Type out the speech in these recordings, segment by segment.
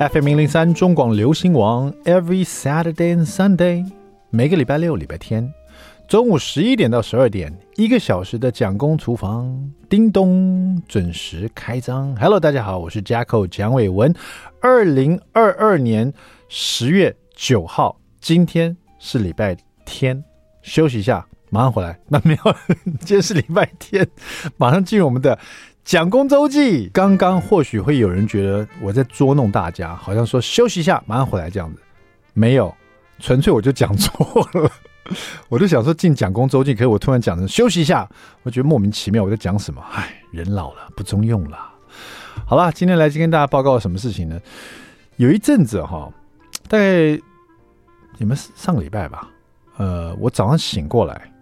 FM 零零三中广流行王，Every Saturday and Sunday，每个礼拜六、礼拜天中午十一点到十二点，一个小时的蒋公厨房，叮咚准时开张。Hello，大家好，我是 Jacko 蒋伟文。二零二二年十月九号，今天是礼拜天，休息一下，马上回来。那 没有，今天是礼拜天，马上进入我们的。蒋公周记，刚刚或许会有人觉得我在捉弄大家，好像说休息一下，马上回来这样子，没有，纯粹我就讲错了。我就想说进蒋公周记，可是我突然讲成休息一下，我觉得莫名其妙，我在讲什么？唉，人老了不中用了。好了，今天来跟大家报告什么事情呢？有一阵子哈，大概你们上个礼拜吧，呃，我早上醒过来，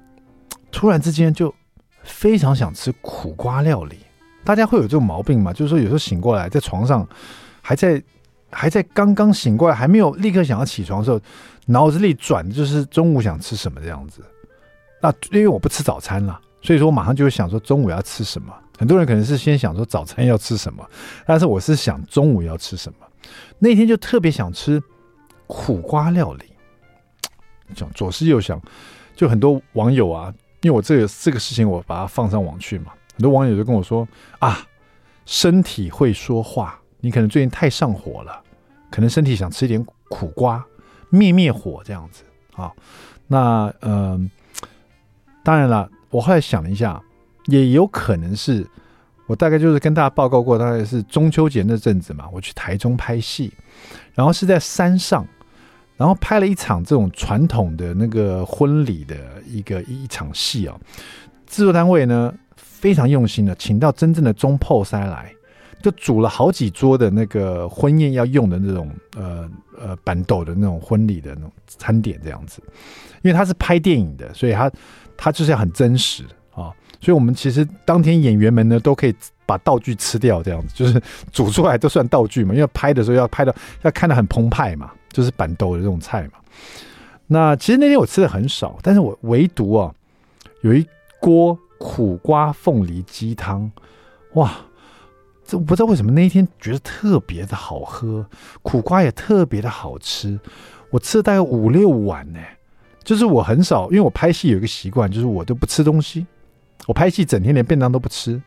突然之间就非常想吃苦瓜料理。大家会有这种毛病吗？就是说，有时候醒过来，在床上，还在还在刚刚醒过来，还没有立刻想要起床的时候，脑子里转的就是中午想吃什么这样子。那因为我不吃早餐了，所以说我马上就会想说中午要吃什么。很多人可能是先想说早餐要吃什么，但是我是想中午要吃什么。那天就特别想吃苦瓜料理，想左思右想，就很多网友啊，因为我这个这个事情我把它放上网去嘛。很多网友就跟我说啊，身体会说话，你可能最近太上火了，可能身体想吃一点苦瓜灭灭火这样子啊。那嗯、呃，当然了，我后来想了一下，也有可能是我大概就是跟大家报告过，大概是中秋节那阵子嘛，我去台中拍戏，然后是在山上，然后拍了一场这种传统的那个婚礼的一个一场戏啊，制作单位呢。非常用心的，请到真正的中破塞来，就煮了好几桌的那个婚宴要用的那种呃呃板豆的那种婚礼的那种餐点这样子。因为他是拍电影的，所以他他就是要很真实啊。所以我们其实当天演员们呢都可以把道具吃掉，这样子就是煮出来都算道具嘛。因为拍的时候要拍的要看的很澎湃嘛，就是板豆的这种菜嘛。那其实那天我吃的很少，但是我唯独啊有一锅。苦瓜凤梨鸡汤，哇！这我不知道为什么那一天觉得特别的好喝，苦瓜也特别的好吃。我吃了大概五六碗呢，就是我很少，因为我拍戏有一个习惯，就是我都不吃东西。我拍戏整天连便当都不吃，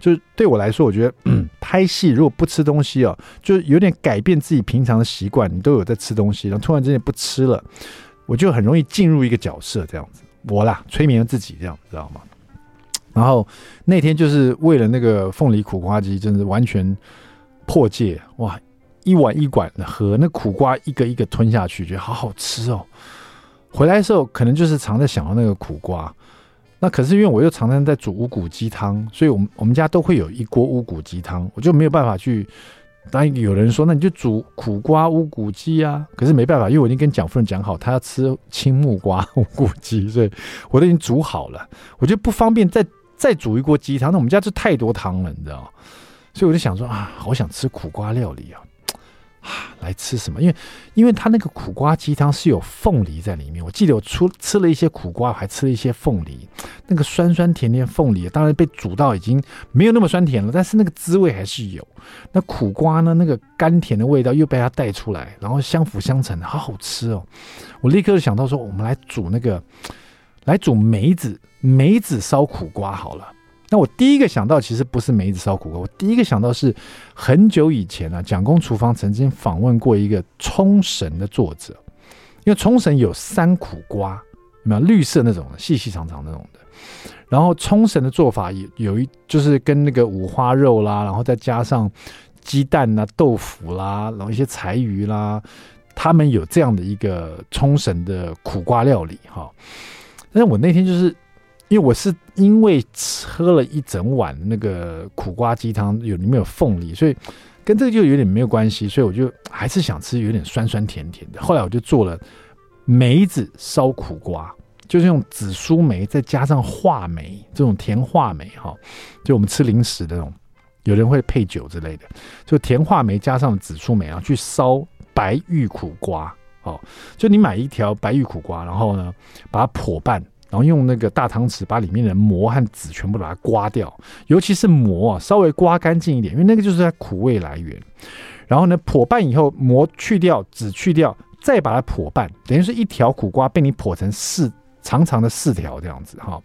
就是对我来说，我觉得、嗯、拍戏如果不吃东西哦，就有点改变自己平常的习惯。你都有在吃东西，然后突然之间不吃了，我就很容易进入一个角色，这样子。我啦，催眠自己这样，知道吗？然后那天就是为了那个凤梨苦瓜鸡，真是完全破戒哇！一碗一碗的喝，那苦瓜一个一个吞下去，觉得好好吃哦。回来的时候可能就是常在想到那个苦瓜，那可是因为我又常常在煮乌骨鸡汤，所以我们我们家都会有一锅乌骨鸡汤，我就没有办法去。当然有人说，那你就煮苦瓜乌骨鸡啊，可是没办法，因为我已经跟蒋夫人讲好，她要吃青木瓜乌骨鸡，所以我都已经煮好了，我就不方便再。再煮一锅鸡汤，那我们家就太多汤了，你知道？所以我就想说啊，好想吃苦瓜料理啊，啊，来吃什么？因为因为它那个苦瓜鸡汤是有凤梨在里面，我记得我出吃了一些苦瓜，还吃了一些凤梨，那个酸酸甜甜凤梨，当然被煮到已经没有那么酸甜了，但是那个滋味还是有。那苦瓜呢，那个甘甜的味道又被它带出来，然后相辅相成，好好吃哦！我立刻就想到说，我们来煮那个。来煮梅子梅子烧苦瓜好了。那我第一个想到其实不是梅子烧苦瓜，我第一个想到是很久以前啊，蒋公厨房曾经访问过一个冲绳的作者，因为冲绳有三苦瓜，有没有绿色那种，细细长长那种的。然后冲绳的做法有有一就是跟那个五花肉啦，然后再加上鸡蛋啊、豆腐啦，然后一些柴鱼啦，他们有这样的一个冲绳的苦瓜料理哈。但是我那天就是，因为我是因为喝了一整碗那个苦瓜鸡汤，有里面有凤梨，所以跟这个就有点没有关系，所以我就还是想吃有点酸酸甜甜的。后来我就做了梅子烧苦瓜，就是用紫苏梅再加上话梅这种甜话梅哈，就我们吃零食的那种，有人会配酒之类的，就甜话梅加上紫苏梅啊，去烧白玉苦瓜。哦，就你买一条白玉苦瓜，然后呢，把它剖半，然后用那个大汤匙把里面的膜和籽全部把它刮掉，尤其是膜啊，稍微刮干净一点，因为那个就是它苦味来源。然后呢，剖半以后膜去掉，籽去掉，再把它剖半，等于是一条苦瓜被你剖成四长长的四条这样子哈。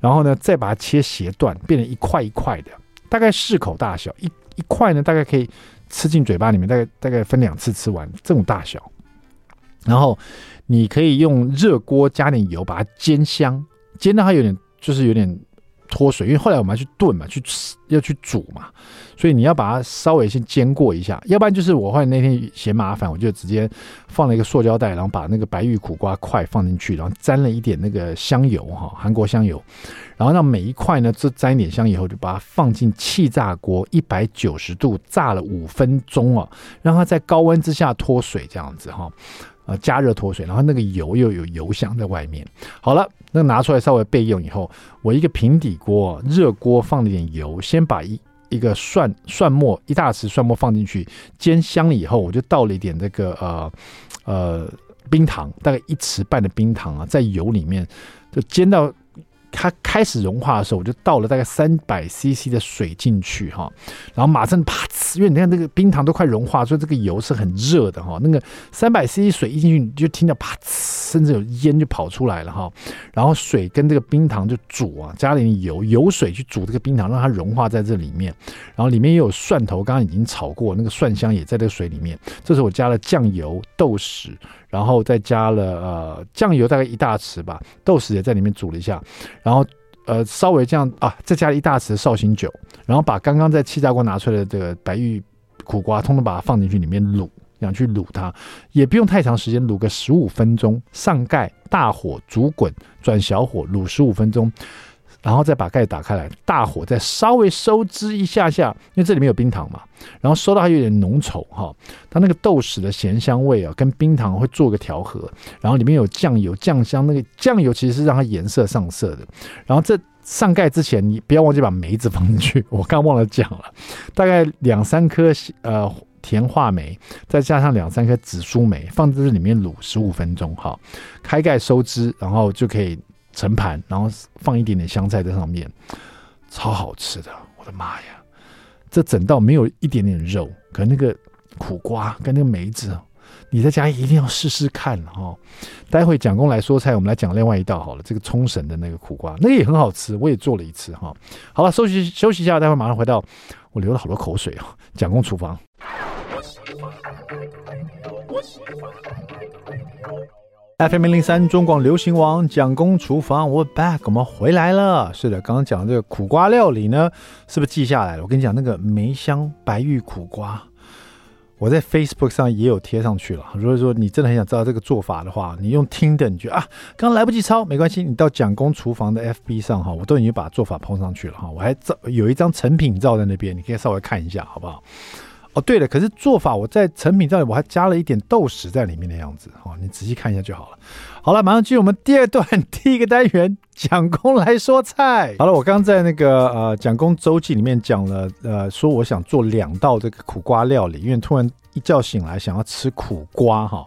然后呢，再把它切斜段，变成一块一块的，大概适口大小，一一块呢大概可以吃进嘴巴里面，大概大概分两次吃完这种大小。然后你可以用热锅加点油把它煎香，煎到它有点就是有点。脱水，因为后来我们要去炖嘛，去吃要去煮嘛，所以你要把它稍微先煎过一下，要不然就是我后来那天嫌麻烦，我就直接放了一个塑胶袋，然后把那个白玉苦瓜块放进去，然后沾了一点那个香油哈，韩国香油，然后让每一块呢，这沾一点香油，就把它放进气炸锅一百九十度炸了五分钟啊，让它在高温之下脱水这样子哈。啊，加热脱水，然后那个油又有油香在外面。好了，那拿出来稍微备用以后，我一个平底锅，热锅放了点油，先把一一个蒜蒜末一大匙蒜末放进去煎香了以后，我就倒了一点这个呃呃冰糖，大概一匙半的冰糖啊，在油里面就煎到。它开始融化的时候，我就倒了大概三百 CC 的水进去哈，然后马上啪呲，因为你看那个冰糖都快融化，所以这个油是很热的哈。那个三百 CC 水一进去，你就听到啪呲，甚至有烟就跑出来了哈。然后水跟这个冰糖就煮啊，加点油，油水去煮这个冰糖，让它融化在这里面。然后里面也有蒜头，刚刚已经炒过，那个蒜香也在这个水里面。这时候我加了酱油、豆豉。然后再加了呃酱油大概一大匙吧，豆豉也在里面煮了一下，然后呃稍微这样啊，再加了一大匙绍兴酒，然后把刚刚在气炸锅拿出来的这个白玉苦瓜，通通把它放进去里面卤，想去卤它，也不用太长时间，卤个十五分钟，上盖大火煮滚，转小火卤十五分钟。然后再把盖打开来，大火再稍微收汁一下下，因为这里面有冰糖嘛。然后收到它有点浓稠哈，它那个豆豉的咸香味啊，跟冰糖会做个调和。然后里面有酱油酱香，那个酱油其实是让它颜色上色的。然后这上盖之前，你不要忘记把梅子放进去，我刚忘了讲了，大概两三颗呃甜话梅，再加上两三颗紫苏梅，放在这里面卤十五分钟哈。开盖收汁，然后就可以。盛盘，然后放一点点香菜在上面，超好吃的！我的妈呀，这整道没有一点点肉，可那个苦瓜跟那个梅子，你在家一定要试试看哦。待会蒋公来说菜，我们来讲另外一道好了，这个冲绳的那个苦瓜，那个也很好吃，我也做了一次哈。好了，休息休息一下，待会马上回到，我流了好多口水哦。蒋公厨房。FM 零零三中广流行王蒋公厨房，We're back，我们回来了。是的，刚刚讲的这个苦瓜料理呢，是不是记下来了？我跟你讲，那个梅香白玉苦瓜，我在 Facebook 上也有贴上去了。如果说你真的很想知道这个做法的话，你用听的，你觉得啊，刚刚来不及抄，没关系，你到蒋公厨房的 FB 上哈，我都已经把做法碰上去了哈，我还照有一张成品照在那边，你可以稍微看一下，好不好？哦，对了，可是做法我在成品这里我还加了一点豆豉在里面的样子，哦，你仔细看一下就好了。好了，马上进入我们第二段 第一个单元，蒋公来说菜。好了，我刚刚在那个呃蒋公周记里面讲了，呃，说我想做两道这个苦瓜料理，因为突然一觉醒来想要吃苦瓜哈。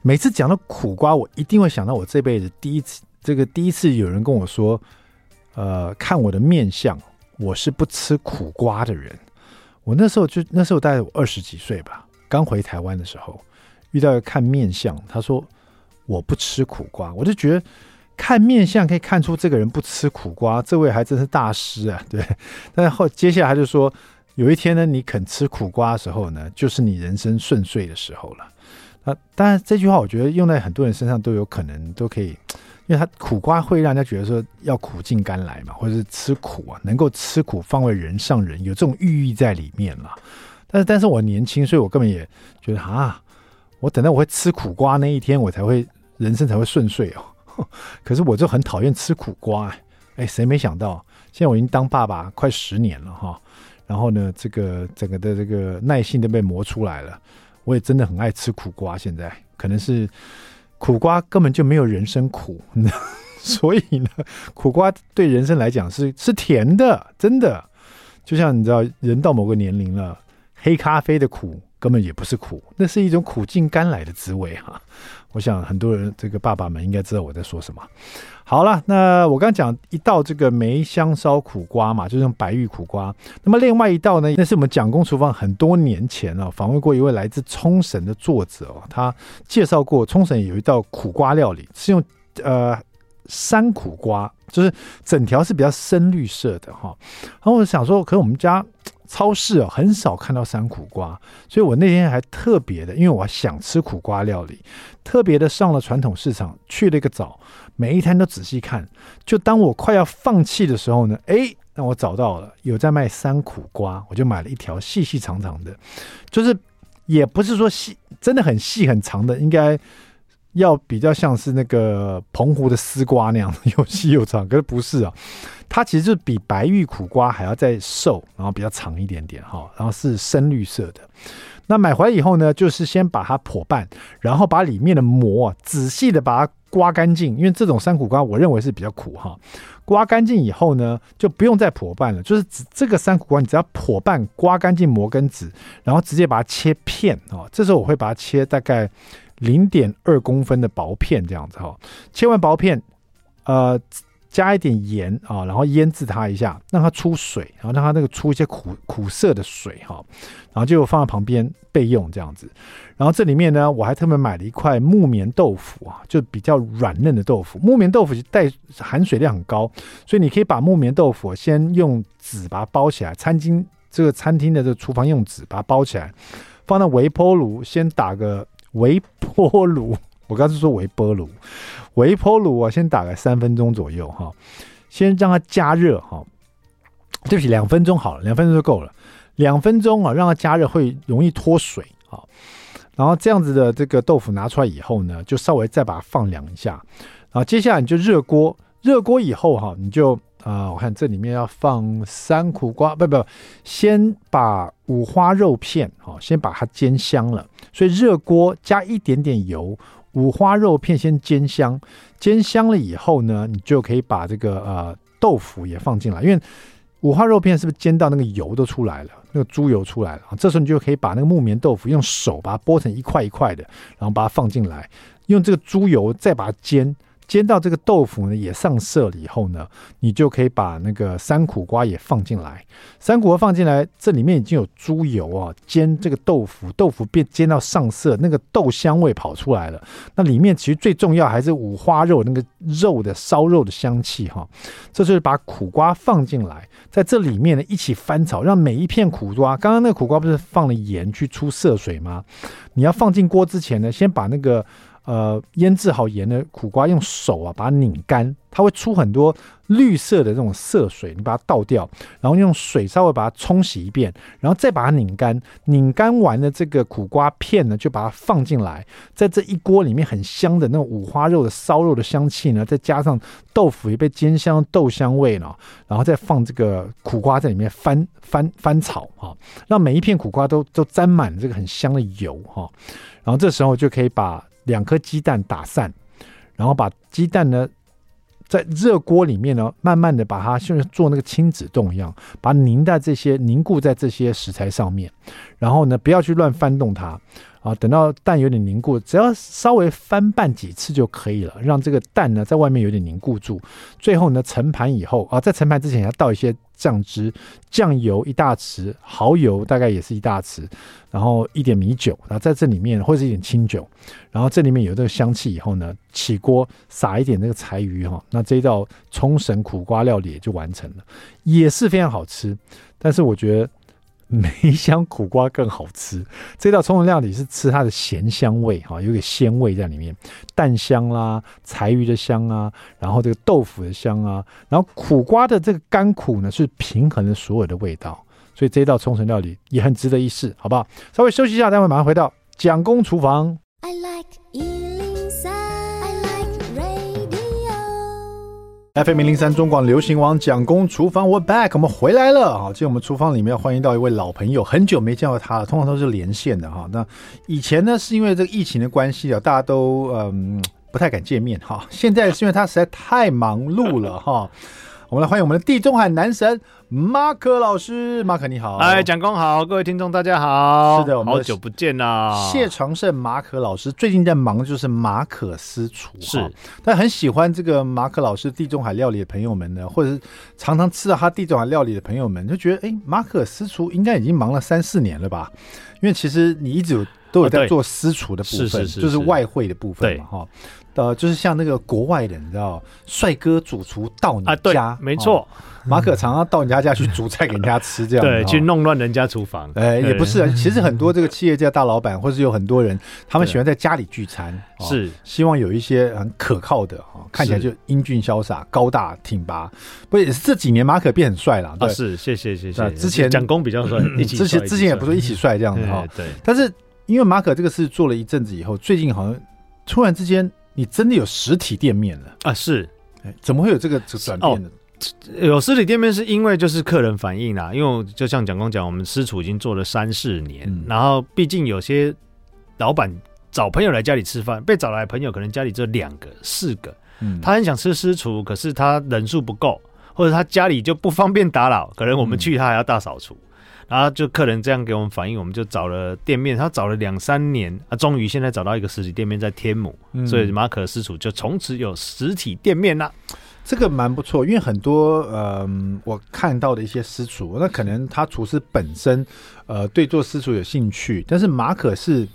每次讲到苦瓜，我一定会想到我这辈子第一次，这个第一次有人跟我说，呃，看我的面相，我是不吃苦瓜的人。我那时候就那时候大概我二十几岁吧，刚回台湾的时候，遇到一个看面相，他说我不吃苦瓜，我就觉得看面相可以看出这个人不吃苦瓜，这位还真是大师啊，对。但后接下来他就说，有一天呢，你肯吃苦瓜的时候呢，就是你人生顺遂的时候了。啊，当然这句话我觉得用在很多人身上都有可能都可以。因为它苦瓜会让人家觉得说要苦尽甘来嘛，或者是吃苦啊，能够吃苦方为人上人，有这种寓意在里面了。但是，但是我年轻，所以我根本也觉得啊，我等到我会吃苦瓜那一天，我才会人生才会顺遂哦。可是我就很讨厌吃苦瓜哎，哎，谁没想到现在我已经当爸爸快十年了哈，然后呢，这个整个的这个耐性都被磨出来了，我也真的很爱吃苦瓜。现在可能是。苦瓜根本就没有人生苦，所以呢，苦瓜对人生来讲是是甜的，真的。就像你知道，人到某个年龄了，黑咖啡的苦根本也不是苦，那是一种苦尽甘来的滋味哈。我想很多人这个爸爸们应该知道我在说什么。好了，那我刚讲一道这个梅香烧苦瓜嘛，就是用白玉苦瓜。那么另外一道呢，那是我们蒋公厨房很多年前啊访问过一位来自冲绳的作者哦，他介绍过冲绳有一道苦瓜料理，是用呃山苦瓜，就是整条是比较深绿色的哈。然后我想说，可是我们家。超市啊，很少看到山苦瓜，所以我那天还特别的，因为我想吃苦瓜料理，特别的上了传统市场，去了一个早，每一摊都仔细看。就当我快要放弃的时候呢，哎，那我找到了有在卖山苦瓜，我就买了一条细细长长的，就是也不是说细，真的很细很长的，应该。要比较像是那个澎湖的丝瓜那样又细又长，可是不是啊，它其实就是比白玉苦瓜还要再瘦，然后比较长一点点哈，然后是深绿色的。那买回来以后呢，就是先把它剖半，然后把里面的膜仔细的把它刮干净，因为这种山苦瓜我认为是比较苦哈。刮干净以后呢，就不用再剖半了，就是这个山苦瓜你只要剖半，刮干净膜跟籽，然后直接把它切片啊。这时候我会把它切大概。零点二公分的薄片这样子哈，切完薄片，呃，加一点盐啊，然后腌制它一下，让它出水，然后让它那个出一些苦苦涩的水哈，然后就放在旁边备用这样子。然后这里面呢，我还特别买了一块木棉豆腐啊，就比较软嫩的豆腐。木棉豆腐带含水量很高，所以你可以把木棉豆腐先用纸把它包起来，餐巾这个餐厅的这个厨房用纸把它包起来，放到微波炉先打个。微波炉，我刚才说微波炉，微波炉啊，先打个三分钟左右哈，先让它加热哈，对不起，两分钟好了，两分钟就够了，两分钟啊，让它加热会容易脱水啊，然后这样子的这个豆腐拿出来以后呢，就稍微再把它放凉一下，然后接下来你就热锅，热锅以后哈，你就。啊、我看这里面要放三苦瓜，不不，先把五花肉片，好，先把它煎香了。所以热锅加一点点油，五花肉片先煎香，煎香了以后呢，你就可以把这个呃豆腐也放进来，因为五花肉片是不是煎到那个油都出来了，那个猪油出来了，这时候你就可以把那个木棉豆腐用手把它剥成一块一块的，然后把它放进来，用这个猪油再把它煎。煎到这个豆腐呢也上色了以后呢，你就可以把那个三苦瓜也放进来。三苦瓜放进来，这里面已经有猪油啊，煎这个豆腐，豆腐变煎到上色，那个豆香味跑出来了。那里面其实最重要还是五花肉那个肉的烧肉的香气哈。这就是把苦瓜放进来，在这里面呢一起翻炒，让每一片苦瓜，刚刚那个苦瓜不是放了盐去出涩水吗？你要放进锅之前呢，先把那个。呃，腌制好盐的苦瓜，用手啊把它拧干，它会出很多绿色的这种涩水，你把它倒掉，然后用水稍微把它冲洗一遍，然后再把它拧干。拧干完的这个苦瓜片呢，就把它放进来，在这一锅里面很香的那种五花肉的烧肉的香气呢，再加上豆腐也被煎香豆香味呢，然后再放这个苦瓜在里面翻翻翻炒哈，让每一片苦瓜都都沾满这个很香的油哈，然后这时候就可以把。两颗鸡蛋打散，然后把鸡蛋呢，在热锅里面呢，慢慢的把它像做那个亲子冻一样，把它凝在这些凝固在这些食材上面，然后呢，不要去乱翻动它。啊，等到蛋有点凝固，只要稍微翻拌几次就可以了，让这个蛋呢在外面有点凝固住。最后呢，盛盘以后啊，在盛盘之前要倒一些酱汁，酱油一大匙，蚝油大概也是一大匙，然后一点米酒，然后在这里面或者一点清酒，然后这里面有这个香气以后呢，起锅撒一点那个柴鱼哈，那这一道冲绳苦瓜料理也就完成了，也是非常好吃。但是我觉得。梅香苦瓜更好吃，这道冲绳料理是吃它的咸香味哈，有点鲜味在里面，蛋香啦，柴鱼的香啊，然后这个豆腐的香啊，然后苦瓜的这个甘苦呢是平衡了所有的味道，所以这道冲绳料理也很值得一试，好不好？稍微休息一下，待会马上回到蒋公厨房。I like FM 零零三中广流行王蒋工厨房我 back，我们回来了哈。今天我们厨房里面欢迎到一位老朋友，很久没见到他了，通常都是连线的哈。那以前呢，是因为这个疫情的关系啊，大家都嗯不太敢见面哈。现在是因为他实在太忙碌了哈。我们来欢迎我们的地中海男神马可老师，马可你好，哎，蒋工好，各位听众大家好，是的，我们好久不见啦。谢长胜马可老师最近在忙的就是马可私厨，是，但很喜欢这个马可老师地中海料理的朋友们呢，或者是常常吃到他地中海料理的朋友们，就觉得，哎，马可私厨应该已经忙了三四年了吧？因为其实你一直有都有在做私厨的部分，是是是，就是外汇的部分嘛，哈。呃，就是像那个国外的，你知道，帅哥主厨到你家，啊、没错、哦，马可常常到人家家去煮菜给人家吃，这样对，去弄乱人家厨房。哎，也不是啊，其实很多这个企业家大老板，或是有很多人，他们喜欢在家里聚餐，是、哦、希望有一些很可靠的哈、哦，看起来就英俊潇洒、高大挺拔。不也是这几年马可变很帅了，啊、是谢谢谢谢。之前蒋公比较帅，之前之前也不是一起帅这样子哈、哦，对。但是因为马可这个事做了一阵子以后，最近好像突然之间。你真的有实体店面了啊？是，怎么会有这个转变呢？哦，有实体店面是因为就是客人反映啦，因为就像蒋公讲，我们私厨已经做了三四年，嗯、然后毕竟有些老板找朋友来家里吃饭，被找来的朋友可能家里只有两个、四个，嗯，他很想吃私厨，可是他人数不够，或者他家里就不方便打扰，可能我们去他还要大扫除。嗯然后就客人这样给我们反映，我们就找了店面，他找了两三年啊，终于现在找到一个实体店面在天母，嗯、所以马可私厨就从此有实体店面啦。这个蛮不错，因为很多呃，我看到的一些私厨，那可能他厨师本身呃对做私厨有兴趣，但是马可是，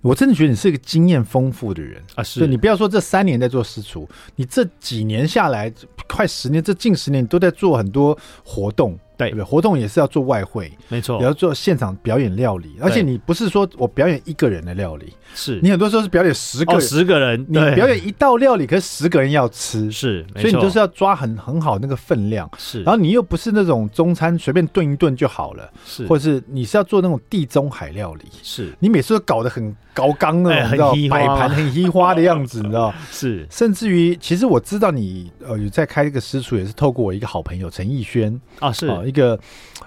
我真的觉得你是一个经验丰富的人啊，是你不要说这三年在做私厨，你这几年下来快十年，这近十年你都在做很多活动。对，对，活动也是要做外汇，没错，也要做现场表演料理，而且你不是说我表演一个人的料理，是。你很多时候是表演十个十个人，你表演一道料理，可是十个人要吃，是，所以你就是要抓很很好那个分量，是，然后你又不是那种中餐随便炖一炖就好了，是，或者是你是要做那种地中海料理，是。你每次都搞得很高刚那种，你知道摆盘很稀花的样子，你知道，是，甚至于其实我知道你呃有在开一个私厨，也是透过我一个好朋友陈奕轩。啊，是一个。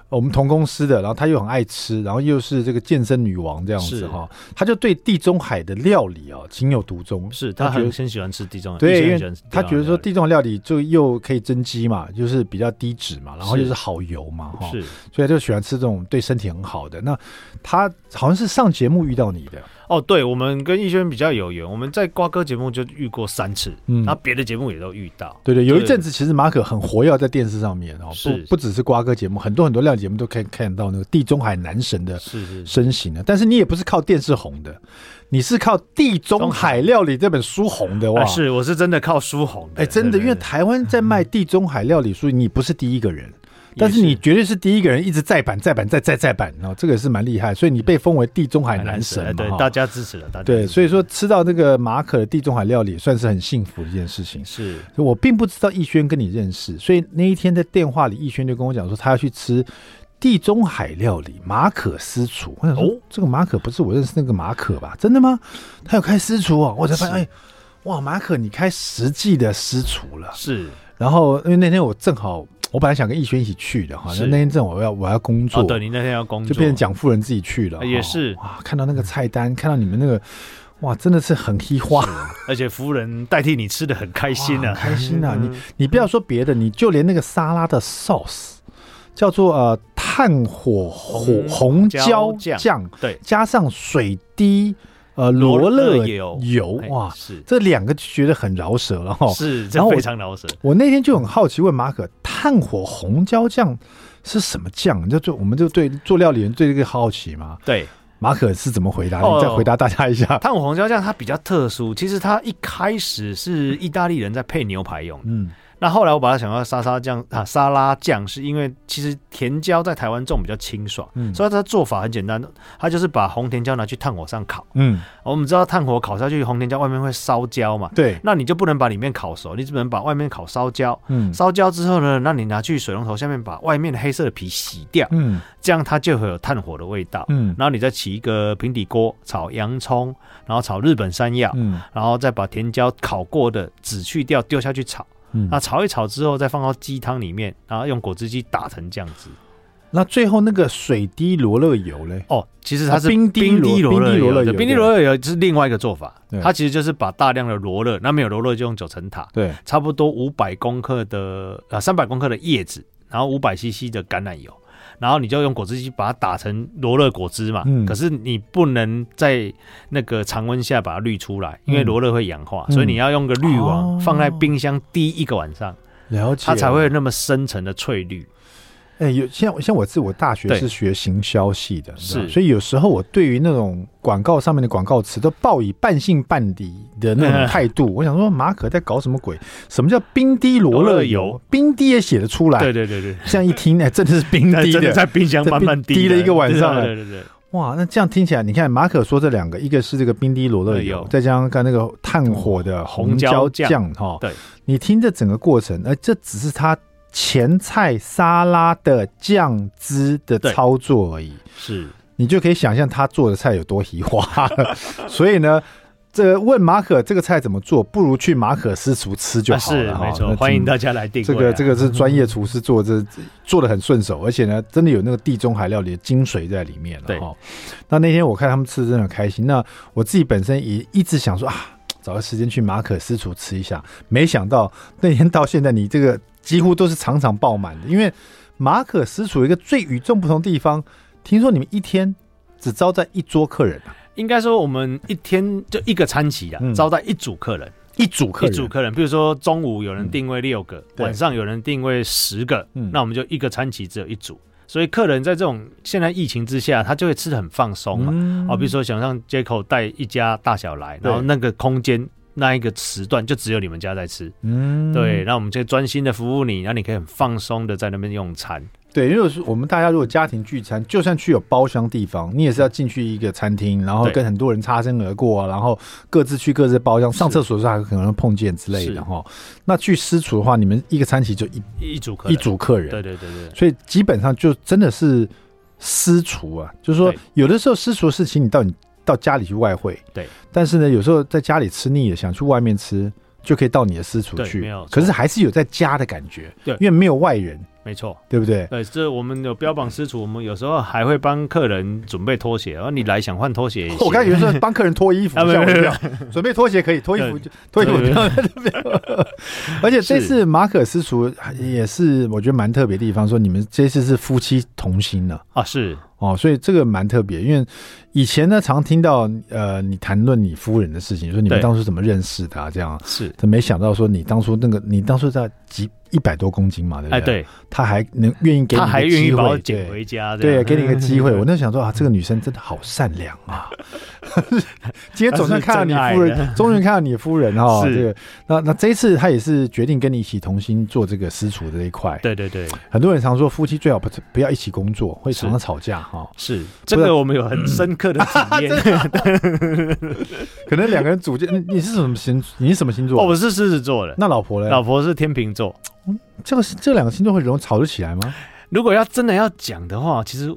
我们同公司的，然后他又很爱吃，然后又是这个健身女王这样子哈，他就对地中海的料理啊情有独钟。是他很很喜欢吃地中海，对，因为他觉得说地中海料理就又可以增肌嘛，就是比较低脂嘛，然后又是好油嘛哈，是，所以他就喜欢吃这种对身体很好的。那他好像是上节目遇到你的。哦，对，我们跟奕轩比较有缘，我们在瓜哥节目就遇过三次，嗯，然后别的节目也都遇到。对对，有一阵子其实马可很活跃在电视上面哦，不不只是瓜哥节目，很多很多料理节目都可以看到那个地中海男神的身形的。但是你也不是靠电视红的，你是靠《地中海料理》这本书红的哇！是，我是真的靠书红的。哎，真的，因为台湾在卖地中海料理书，你不是第一个人。但是你绝对是第一个人，一直再版、再版、再再再版，哦，这个是蛮厉害，所以你被封为地中海男神嘛，对，大家支持了，大家对，所以说吃到这个马可的地中海料理，算是很幸福的一件事情。是，我并不知道逸轩跟你认识，所以那一天在电话里，逸轩就跟我讲说，他要去吃地中海料理，马可私厨。我想说，哦，这个马可不是我认识那个马可吧？真的吗？他有开私厨哦，我才发现，哎，哇，马可你开实际的私厨了。是，然后因为那天我正好。我本来想跟逸轩一起去的哈，那那天正我要我要工作，哦，对，你那天要工作，就变成蒋夫人自己去了，也是哇，看到那个菜单，看到你们那个，哇，真的是很稀花，而且夫人代替你吃的很开心啊，开心啊！你你不要说别的，你就连那个沙拉的 sauce 叫做呃炭火火红椒酱，对，加上水滴。呃，罗勒油油哇，是这两个就觉得很饶舌了哈，是，这非常饶舌。我那天就很好奇问马可，炭火红椒酱是什么酱？就做我们就对做料理人对这个好奇嘛。对，马可是怎么回答？你再回答大家一下。炭火红椒酱它比较特殊，其实它一开始是意大利人在配牛排用的。嗯。那后来我把它想到沙沙酱啊，沙拉酱是因为其实甜椒在台湾种比较清爽，嗯，所以它的做法很简单，它就是把红甜椒拿去炭火上烤，嗯，我们知道炭火烤下去，红甜椒外面会烧焦嘛，对，那你就不能把里面烤熟，你只能把外面烤烧焦，嗯，烧焦之后呢，那你拿去水龙头下面把外面的黑色的皮洗掉，嗯，这样它就会有炭火的味道，嗯，然后你再起一个平底锅炒洋葱，然后炒日本山药，嗯，然后再把甜椒烤过的籽去掉，丢下去炒。嗯，那炒一炒之后，再放到鸡汤里面，然后用果汁机打成酱汁。那最后那个水滴罗勒油嘞？哦，其实它是冰滴罗勒油，冰滴罗勒油是另外一个做法。它其实就是把大量的罗勒，那没有罗勒就用九层塔，对，差不多五百公克的啊，三百公克的叶子。然后五百 CC 的橄榄油。然后你就用果汁机把它打成罗勒果汁嘛，嗯、可是你不能在那个常温下把它滤出来，因为罗勒会氧化，嗯、所以你要用个滤网放在冰箱滴一个晚上，了解，它才会有那么深层的翠绿。哎，有像像我自我大学是学行销系的，是，所以有时候我对于那种广告上面的广告词都抱以半信半疑的那种态度。我想说，马可在搞什么鬼？什么叫冰滴罗勒油？冰滴也写得出来？对对对对，这样一听，哎，真的是冰 滴的，在冰箱慢慢滴了一个晚上了。对对对，哇，那这样听起来，你看马可说这两个，一个是这个冰滴罗勒油，再加上刚那个炭火的红椒酱，哈，对，你听这整个过程，哎，这只是他。前菜沙拉的酱汁的操作而已，是你就可以想象他做的菜有多奇花。所以呢，这个问马可这个菜怎么做，不如去马可私厨吃就好了。啊、是没错，欢迎大家来订。这个这个是专业厨师做，这做的很顺手，而且呢，真的有那个地中海料理的精髓在里面了。对，那那天我看他们吃的真的很开心。那我自己本身也一直想说啊，找个时间去马可私厨吃一下，没想到那天到现在你这个。几乎都是场场爆满的，因为马可私厨一个最与众不同的地方，听说你们一天只招待一桌客人啊？应该说我们一天就一个餐期啊，嗯、招待一组客人，一组客人，一组客人。比如说中午有人定位六个，嗯、晚上有人定位十个，嗯、那我们就一个餐期只有一组，所以客人在这种现在疫情之下，他就会吃的很放松嘛。嗯、哦，比如说想让街口带一家大小来，然后那个空间。那一个时段就只有你们家在吃，嗯，对，那我们就专心的服务你，然后你可以很放松的在那边用餐。对，因为是我们大家如果家庭聚餐，就算去有包厢地方，你也是要进去一个餐厅，然后跟很多人擦身而过，然后各自去各自包厢，上厕所的时候还可能碰见之类的哈。那去私厨的话，你们一个餐席就一一组客人，一组客人，对对对对，所以基本上就真的是私厨啊，就是说有的时候私厨的事情，你到你。到家里去外汇，对，但是呢，有时候在家里吃腻了，想去外面吃，就可以到你的私厨去，没有，可是还是有在家的感觉，对，因为没有外人。没错，对不对？对，这我们有标榜私厨，我们有时候还会帮客人准备拖鞋，然后你来想换拖鞋，我刚才有时候帮客人脱衣服，吓我一跳。准备拖鞋可以，脱衣服 就脱衣服不要在这边。而且这次马可私厨也是我觉得蛮特别的地方，说你们这次是夫妻同心呢。啊，是哦，所以这个蛮特别，因为以前呢常听到呃你谈论你夫人的事情，说你们当初怎么认识的啊？这样是，他没想到说你当初那个你当初在几。一百多公斤嘛，对不对？哎，对，他还能愿意给你个机会捡回家，对，给你一个机会。我那想说啊，这个女生真的好善良啊！今天总算看到你夫人，终于看到你夫人哈。是，那那这一次他也是决定跟你一起同心做这个私厨的这一块。对对对，很多人常说夫妻最好不不要一起工作，会常常吵架哈。是，这个我们有很深刻的体验。可能两个人组建，你是什么星？你是什么星座？我是狮子座的。那老婆呢？老婆是天秤座。嗯，这个是这两个星座会容易吵得起来吗？如果要真的要讲的话，其实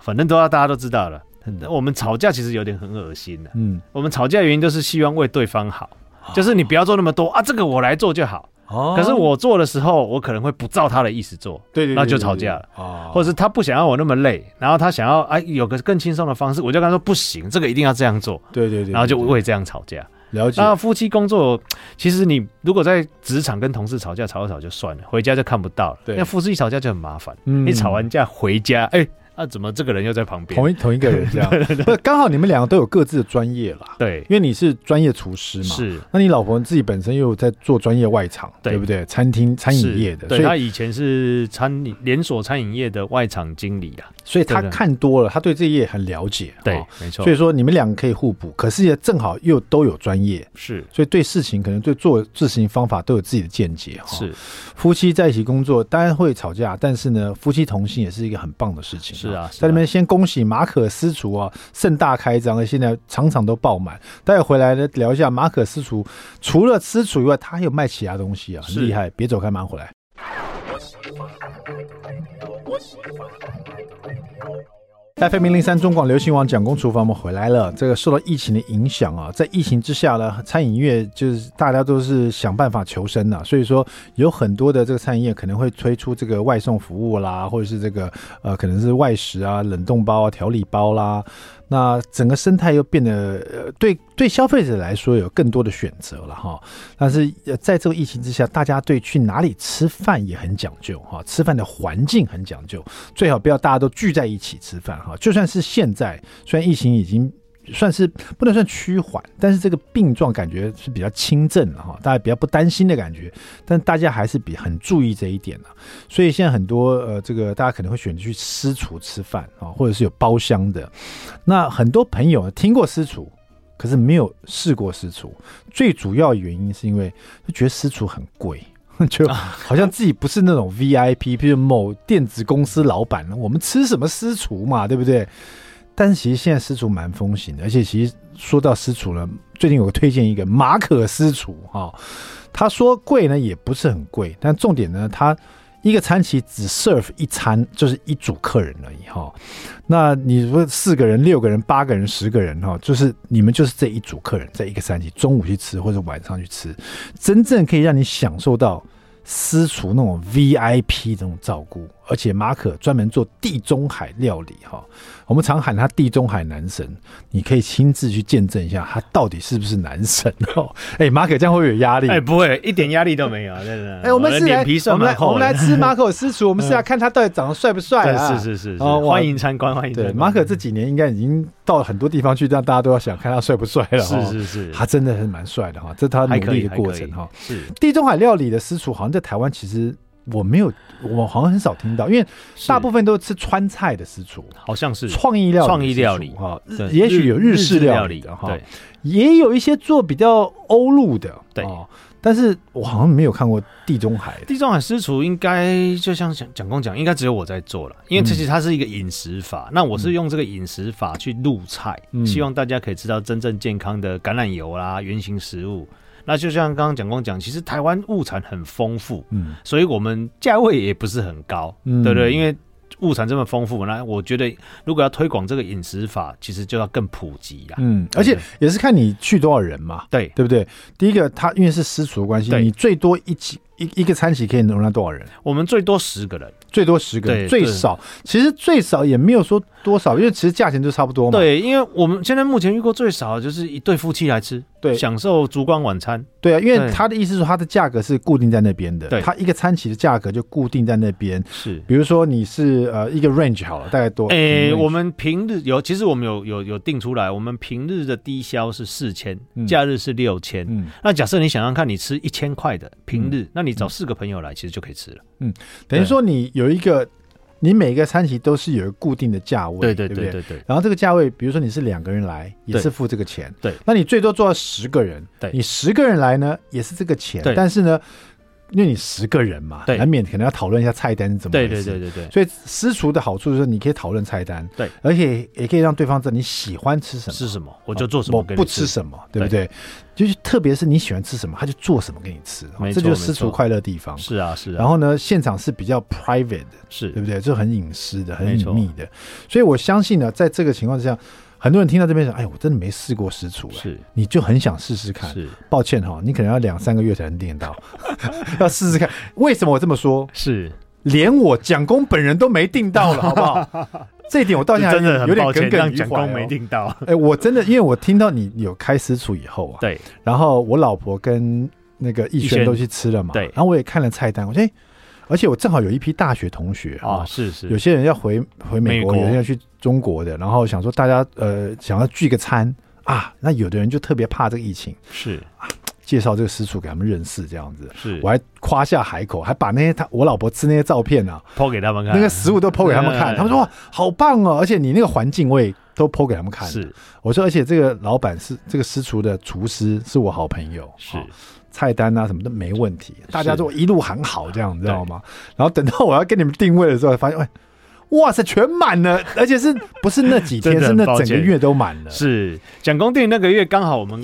反正都要大家都知道了。我们吵架其实有点很恶心的。嗯，我们吵架的原因就是希望为对方好，就是你不要做那么多啊，这个我来做就好。哦，可是我做的时候，我可能会不照他的意思做，对对，那就吵架了。哦，或者是他不想要我那么累，然后他想要哎有个更轻松的方式，我就跟他说不行，这个一定要这样做。对对对，然后就会这样吵架。了解。那夫妻工作，其实你如果在职场跟同事吵架，吵一吵就算了，回家就看不到了。对，那夫妻吵架就很麻烦。嗯，你吵完架回家，哎。那、啊、怎么这个人又在旁边？同一同一个人这样，不刚好你们两个都有各自的专业啦。对，因为你是专业厨师嘛，是。那你老婆自己本身又在做专业外场，对，对不对？餐厅餐饮业的，对，所以他以前是餐饮连锁餐饮业的外场经理啊，所以他看多了，他对这业很了解。对，哦、没错。所以说你们两个可以互补，可是也正好又都有专业，是。所以对事情可能对做事情方法都有自己的见解。是。夫妻在一起工作当然会吵架，但是呢，夫妻同心也是一个很棒的事情。是啊，在那边先。恭喜马可私厨啊，盛大开张，现在场场都爆满。待会回来呢，聊一下马可私厨，除了私厨以外，他还有卖其他东西啊，很厉害。别走开，马上回来。FM 零零三中广流行网蒋工厨房，我们回来了。这个受到疫情的影响啊，在疫情之下呢，餐饮业就是大家都是想办法求生呐。所以说，有很多的这个餐饮业可能会推出这个外送服务啦，或者是这个呃，可能是外食啊、冷冻包啊、调理包啦。那整个生态又变得呃，对对消费者来说有更多的选择了哈。但是在这个疫情之下，大家对去哪里吃饭也很讲究哈，吃饭的环境很讲究，最好不要大家都聚在一起吃饭哈。就算是现在，虽然疫情已经。算是不能算趋缓，但是这个病状感觉是比较轻症了哈，大家比较不担心的感觉，但大家还是比很注意这一点了。所以现在很多呃，这个大家可能会选择去私厨吃饭啊，或者是有包厢的。那很多朋友听过私厨，可是没有试过私厨，最主要原因是因为就觉得私厨很贵，就好像自己不是那种 VIP，比如某电子公司老板，我们吃什么私厨嘛，对不对？但是其实现在私厨蛮风行的，而且其实说到私厨呢，最近有个推荐一个马可私厨哈，他说贵呢也不是很贵，但重点呢，他一个餐期只 serve 一餐，就是一组客人而已哈。那你说四个人、六个人、八个人、十个人哈，就是你们就是这一组客人在一个餐期，中午去吃或者晚上去吃，真正可以让你享受到私厨那种 VIP 这种照顾。而且马可专门做地中海料理哈，我们常喊他地中海男神，你可以亲自去见证一下他到底是不是男神哦。哎，马可这样会有压力？哎，不会，一点压力都没有，真的。哎，我们是来，我们来，我们来吃马可私厨，我们是来看他到底长得帅不帅啊？是是是是，欢迎参观，欢迎。对，马可这几年应该已经到了很多地方去，让大家都要想看他帅不帅了。是是是，他真的是蛮帅的哈，这是他努力的过程哈。是地中海料理的私厨，好像在台湾其实。我没有，我好像很少听到，因为大部分都是吃川菜的私厨，好像是。创意料理，创意料理。哈，也许有日式料理的哈，也有一些做比较欧陆的，对，但是我好像没有看过地中海。地中海私厨应该就像蒋蒋公讲，应该只有我在做了，因为其实它是一个饮食法，那我是用这个饮食法去入菜，希望大家可以吃到真正健康的橄榄油啦、原型食物。那就像刚刚蒋工讲，其实台湾物产很丰富，嗯，所以我们价位也不是很高，嗯，对不对？因为物产这么丰富，那我觉得如果要推广这个饮食法，其实就要更普及啦，嗯，而且也是看你去多少人嘛，对，对不对？第一个，它因为是私厨的关系，你最多一起一一个餐席可以容纳多少人？我们最多十个人。最多十个人，最少其实最少也没有说多少，因为其实价钱就差不多嘛。对，因为我们现在目前遇过最少的就是一对夫妻来吃，对，享受烛光晚餐。对啊，因为他的意思是说，他的价格是固定在那边的，对，他一个餐席的价格就固定在那边。是，比如说你是呃一个 range 好了，大概多？诶，我们平日有，其实我们有有有定出来，我们平日的低消是四千，假日是六千。嗯，那假设你想想看，你吃一千块的平日，那你找四个朋友来，其实就可以吃了。嗯，等于说你有一个。你每个餐席都是有一个固定的价位，对对对对对。然后这个价位，比如说你是两个人来，也是付这个钱，对。那你最多做到十个人，对。你十个人来呢，也是这个钱，但是呢，因为你十个人嘛，难免可能要讨论一下菜单是怎么回事，对对对对对。所以私厨的好处就是你可以讨论菜单，对，而且也可以让对方知道你喜欢吃什么，吃什么我就做什么，我不吃什么，对不对？就是特别是你喜欢吃什么，他就做什么给你吃，这就是私厨快乐的地方。是啊，是啊。然后呢，现场是比较 private 的，是对不对？就很隐私的，很隐秘的。所以我相信呢，在这个情况之下，很多人听到这边说：“哎，我真的没试过私厨。”是，你就很想试试看。是，抱歉哈，你可能要两三个月才能订到，要试试看。为什么我这么说？是，连我蒋公本人都没订到了，好不好？这一点我到现在真的很抱歉，有点耿耿于怀。蒋公没订到，哎，我真的，因为我听到你有开私厨以后啊，对，然后我老婆跟那个逸轩都去吃了嘛，对，然后我也看了菜单，我说，而且我正好有一批大学同学啊，是是，有些人要回回美国，有些人要去中国的，然后想说大家呃想要聚个餐啊，那有的人就特别怕这个疫情，是。啊。介绍这个私厨给他们认识，这样子，是。我还夸下海口，还把那些他我老婆吃那些照片啊，po 给他们看，那个食物都 po 给他们看，他们说哇，好棒哦，而且你那个环境我也都 po 给他们看。是，我说，而且这个老板是这个私厨的厨师，是我好朋友，是菜单啊什么的没问题，大家都一路喊好，这样你知道吗？然后等到我要跟你们定位的时候，发现，哇塞，全满了，而且是不是那几天，是那整个月都满了。是蒋公定那个月刚好我们。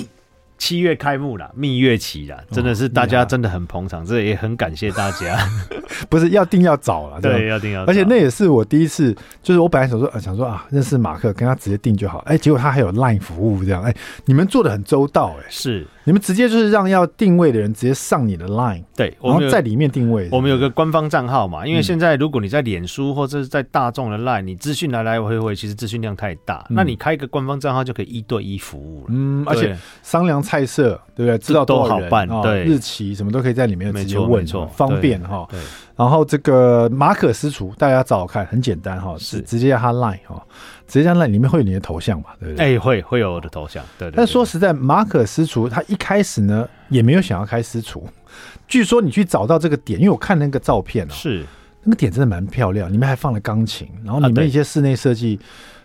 七月开幕了，蜜月期了，真的是大家真的很捧场，这也很感谢大家。不是要定要早了，对，要定要早。而且那也是我第一次，就是我本来想说，想说啊，认识马克，跟他直接定就好。哎，结果他还有 Line 服务，这样，哎，你们做的很周到，哎，是，你们直接就是让要定位的人直接上你的 Line，对，然后在里面定位。我们有个官方账号嘛，因为现在如果你在脸书或者是在大众的 Line，你资讯来来回回，其实资讯量太大，那你开一个官方账号就可以一对一服务了。嗯，而且商量菜色，对不对？知道都好办，对，日期什么都可以在里面直接问，方便哈。然后这个马可私厨，大家找我看，很简单哈，是直接他 line 哈，直接加 line 里面会有你的头像嘛，对不对？哎，会会有我的头像，对。但说实在，马可私厨他一开始呢也没有想要开私厨，据说你去找到这个点，因为我看那个照片哦，是那个点真的蛮漂亮，里面还放了钢琴，然后里面一些室内设计，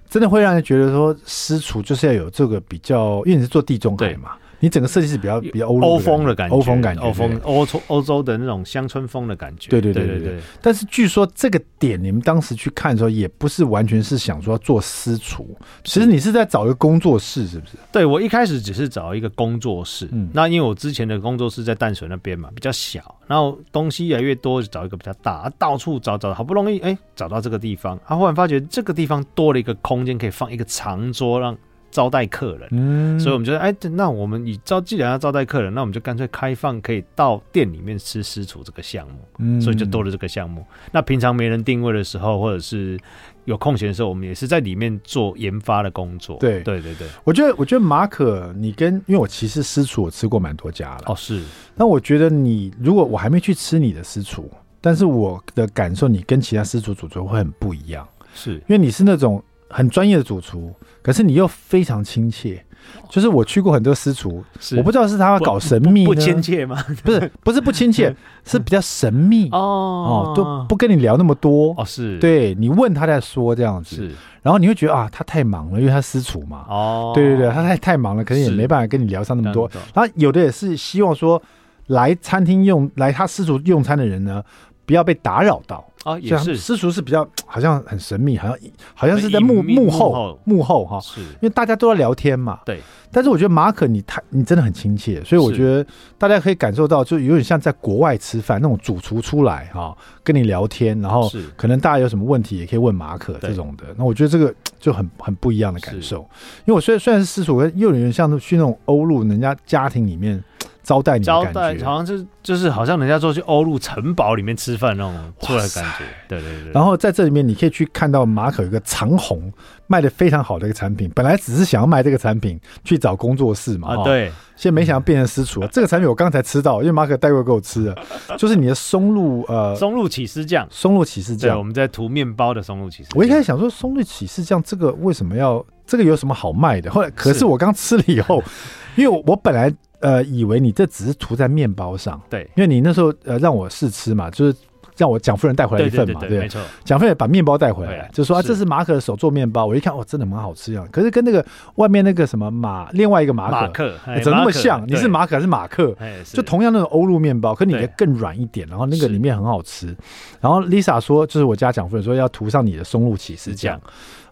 真的会让人觉得说私厨就是要有这个比较，因为你是做地中海嘛。你整个设计是比较比较欧欧风的感觉，欧风感觉，欧风欧洲欧洲的那种乡村风的感觉。对对对对对。但是据说这个点你们当时去看的时候，也不是完全是想说要做私厨，其实你是在找一个工作室，是不是？对，我一开始只是找一个工作室。嗯。那因为我之前的工作室在淡水那边嘛，比较小，然后东西越来越多，就找一个比较大，啊、到处找找，好不容易哎、欸、找到这个地方，他、啊、忽然发觉这个地方多了一个空间，可以放一个长桌让。招待客人，嗯，所以我们觉得，哎，那我们以招既然要招待客人，那我们就干脆开放可以到店里面吃私厨这个项目，嗯，所以就多了这个项目。那平常没人定位的时候，或者是有空闲的时候，我们也是在里面做研发的工作。对，对，对，对。我觉得，我觉得马可，你跟因为我其实私厨我吃过蛮多家了，哦，是。那我觉得你如果我还没去吃你的私厨，但是我的感受，你跟其他私厨主厨会很不一样，是因为你是那种。很专业的主厨，可是你又非常亲切。就是我去过很多私厨，我不知道是他搞神秘不亲切吗？不是，不是不亲切，是比较神秘哦哦，都不跟你聊那么多哦。是，对你问他在说这样子，是，然后你会觉得啊，他太忙了，因为他私厨嘛。哦，对对对，他太太忙了，可能也没办法跟你聊上那么多。然后有的也是希望说，来餐厅用来他私厨用餐的人呢，不要被打扰到。啊，也是。私塾是比较 好像很神秘，好像好像是在幕幕后幕后。哈，是。因为大家都在聊天嘛。对，但是我觉得马可你太你真的很亲切，所以我觉得大家可以感受到，就有点像在国外吃饭那种主厨出来哈，跟你聊天，然后可能大家有什么问题也可以问马可这种的。那我觉得这个 就很很不一样的感受，因为我虽然虽然是私厨，又有点像去那种欧陆人家家庭里面。招待你的感觉，招待好像就是就是好像人家说去欧陆城堡里面吃饭那种出来的感觉，对对对。然后在这里面你可以去看到马可有一个长虹卖的非常好的一个产品，本来只是想要卖这个产品去找工作室嘛，啊对。现在没想到变成私厨了。这个产品我刚才吃到，因为马可带过给我吃的，就是你的松露呃松露起司酱，松露起司酱。我们在涂面包的松露起司。我一开始想说松露起司酱这个为什么要这个有什么好卖的？后来可是我刚吃了以后，因为我本来。呃，以为你这只是涂在面包上，对，因为你那时候呃让我试吃嘛，就是让我蒋夫人带回来一份嘛，对，对，对，对，没错，蒋夫人把面包带回来，就说啊，这是马可的手做面包，我一看，哇，真的蛮好吃啊。可是跟那个外面那个什么马，另外一个马可，马可怎么那么像？你是马可还是马克？就同样那种欧陆面包，可你的更软一点，然后那个里面很好吃。然后 Lisa 说，就是我家蒋夫人说要涂上你的松露起司酱，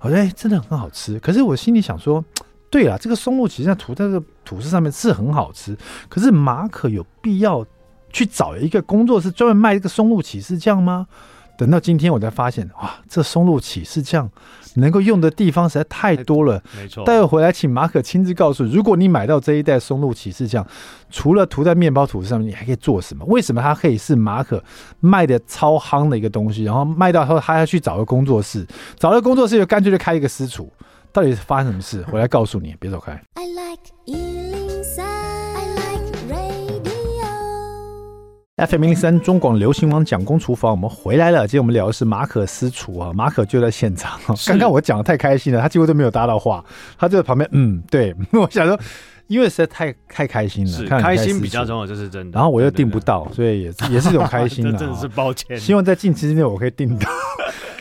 我说哎，真的很好吃。可是我心里想说。对啊，这个松露其实涂在这个吐司上面是很好吃，可是马可有必要去找一个工作室专门卖这个松露起司酱吗？等到今天我才发现，哇，这松露起司酱能够用的地方实在太多了。没错，待会回来请马可亲自告诉，如果你买到这一袋松露起司酱，除了涂在面包吐司上面，你还可以做什么？为什么它可以是马可卖的超夯的一个东西？然后卖到后，他要去找个工作室，找个工作室就干脆就开一个私厨。到底是发生什么事？回来告诉你，别走开。I like 103, FM 103中广流行网蒋公厨房，我们回来了。今天我们聊的是马可私厨啊，马可就在现场。刚刚我讲的太开心了，他几乎都没有搭到话，他就在旁边。嗯，对，我想说，因为实在太太开心了，开心比较重要，这是真的。然后我又订不到，所以也是也是一种开心的，真的是抱歉。希望在近期之内我可以订到。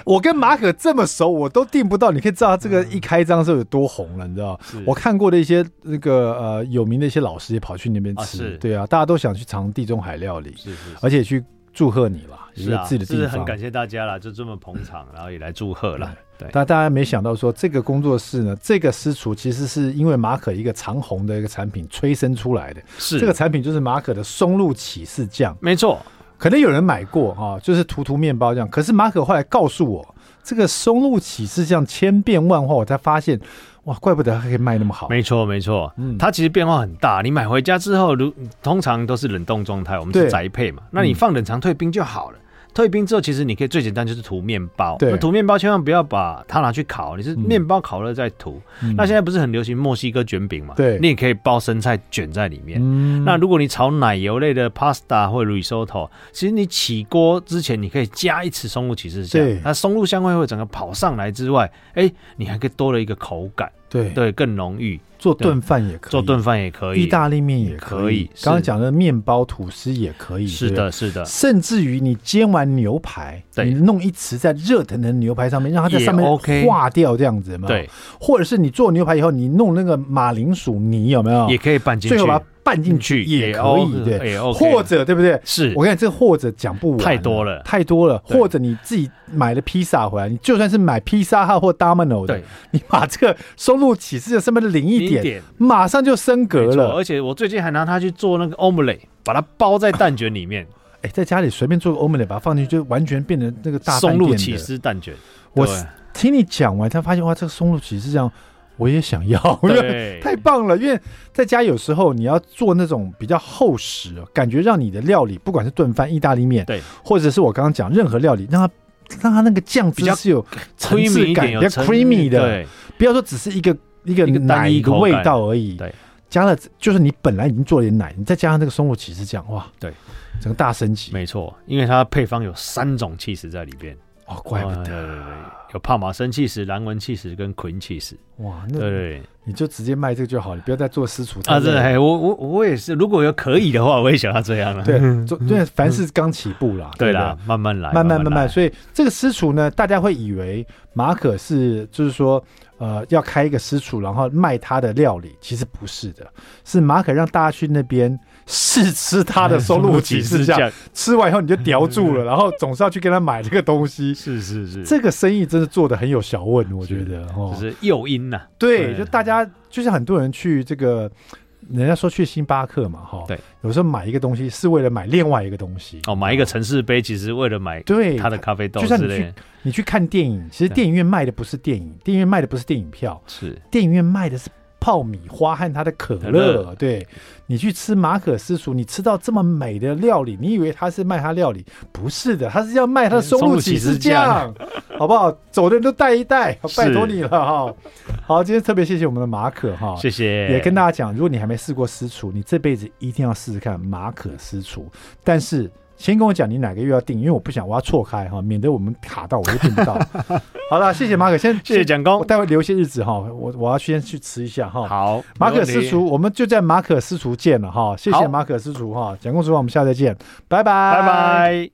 我跟马可这么熟，我都订不到。你可以知道这个一开张的时候有多红了，你知道？我看过的一些那个呃有名的一些老师也跑去那边吃，对啊，大家都想去尝地中海料理，是是，而且去祝贺你了，是自己的地方，是很感谢大家了，就这么捧场，然后也来祝贺了。对，但大家没想到说，这个工作室呢，这个私厨其实是因为马可一个长红的一个产品催生出来的。是这个产品就是马可的松露起司酱，没错。可能有人买过哈、哦，就是涂涂面包这样。可是马可后来告诉我，这个松露起司酱千变万化，我才发现。哇，怪不得它可以卖那么好。没错，没错，嗯，它其实变化很大。你买回家之后，如通常都是冷冻状态，我们是宅配嘛，那你放冷藏退冰就好了。退冰之后，其实你可以最简单就是涂面包。对，涂面包千万不要把它拿去烤，你是面包烤了再涂。嗯、那现在不是很流行墨西哥卷饼嘛？对，你也可以包生菜卷在里面。嗯、那如果你炒奶油类的 pasta 或者 risotto，其实你起锅之前你可以加一匙松露起司酱，对，它松露香味会整个跑上来之外，哎、欸，你还可以多了一个口感。对对，更浓郁。做炖饭也可以，做炖饭也可以，意大利面也可以。刚刚讲的面包、吐司也可以。是的，是的。甚至于你煎完牛排，你弄一匙在热腾腾牛排上面，让它在上面化掉，这样子嘛。对。或者是你做牛排以后，你弄那个马铃薯泥，有没有？也可以拌进去。拌进去也可以，对，或者对不对？是我跟你讲，这个或者讲不完，太多了，太多了。或者你自己买了披萨回来，你就算是买披萨号或 Domino 的，你把这个松露起司的上面淋一点，马上就升格了。而且我最近还拿它去做那个 omelette，把它包在蛋卷里面。哎，在家里随便做个 omelette，把它放进去，就完全变成那个大松露起司蛋卷。我听你讲完，才发现哇，这个松露起司这样。我也想要，对，太棒了！因为在家有时候你要做那种比较厚实，感觉让你的料理，不管是炖饭、意大利面，对，或者是我刚刚讲任何料理，让它让它那个酱汁是有层次感，比较 creamy 的，对，不要说只是一个一个奶一个味道而已，对，加了就是你本来已经做了点奶，你再加上那个松露起司酱，哇，对，整个大升级，没错，因为它配方有三种起司在里边。哦，怪不得，有帕玛森气死、蓝纹气死跟葵起司。哇，那对，你就直接卖这个就好，你不要再做私厨啊！真的，我我我也是，如果有可以的话，我也想要这样了。对，做对，凡事刚起步啦，对啦，慢慢来，慢慢慢慢。所以这个私厨呢，大家会以为马可是就是说，呃，要开一个私厨，然后卖他的料理，其实不是的，是马可让大家去那边。试吃他的松露起司酱，吃完以后你就叼住了，然后总是要去跟他买这个东西。是是是，这个生意真的做的很有学问，我觉得哦，就是诱因呐。对，就大家就是很多人去这个，人家说去星巴克嘛，哈，对，有时候买一个东西是为了买另外一个东西。哦，买一个城市杯，其实为了买对他的咖啡豆。就像你去你去看电影，其实电影院卖的不是电影，电影院卖的不是电影票，是电影院卖的是。泡米花和它的可乐，对，你去吃马可私厨，你吃到这么美的料理，你以为他是卖他料理？不是的，他是要卖他的松露起司酱，好不好？走的人都带一带，拜托你了哈。好，今天特别谢谢我们的马可哈，谢谢，也跟大家讲，如果你还没试过私厨，你这辈子一定要试试看马可私厨，但是。先跟我讲你哪个月要订，因为我不想我要错开哈，免得我们卡到我就订不到。好了，谢谢马可，先 谢谢蒋工，我待会留些日子哈，我我要先去吃一下哈。好，马可私厨，我们就在马可私厨见了哈，谢谢马可私厨哈，蒋工厨房，我们下次再见，拜拜，拜拜。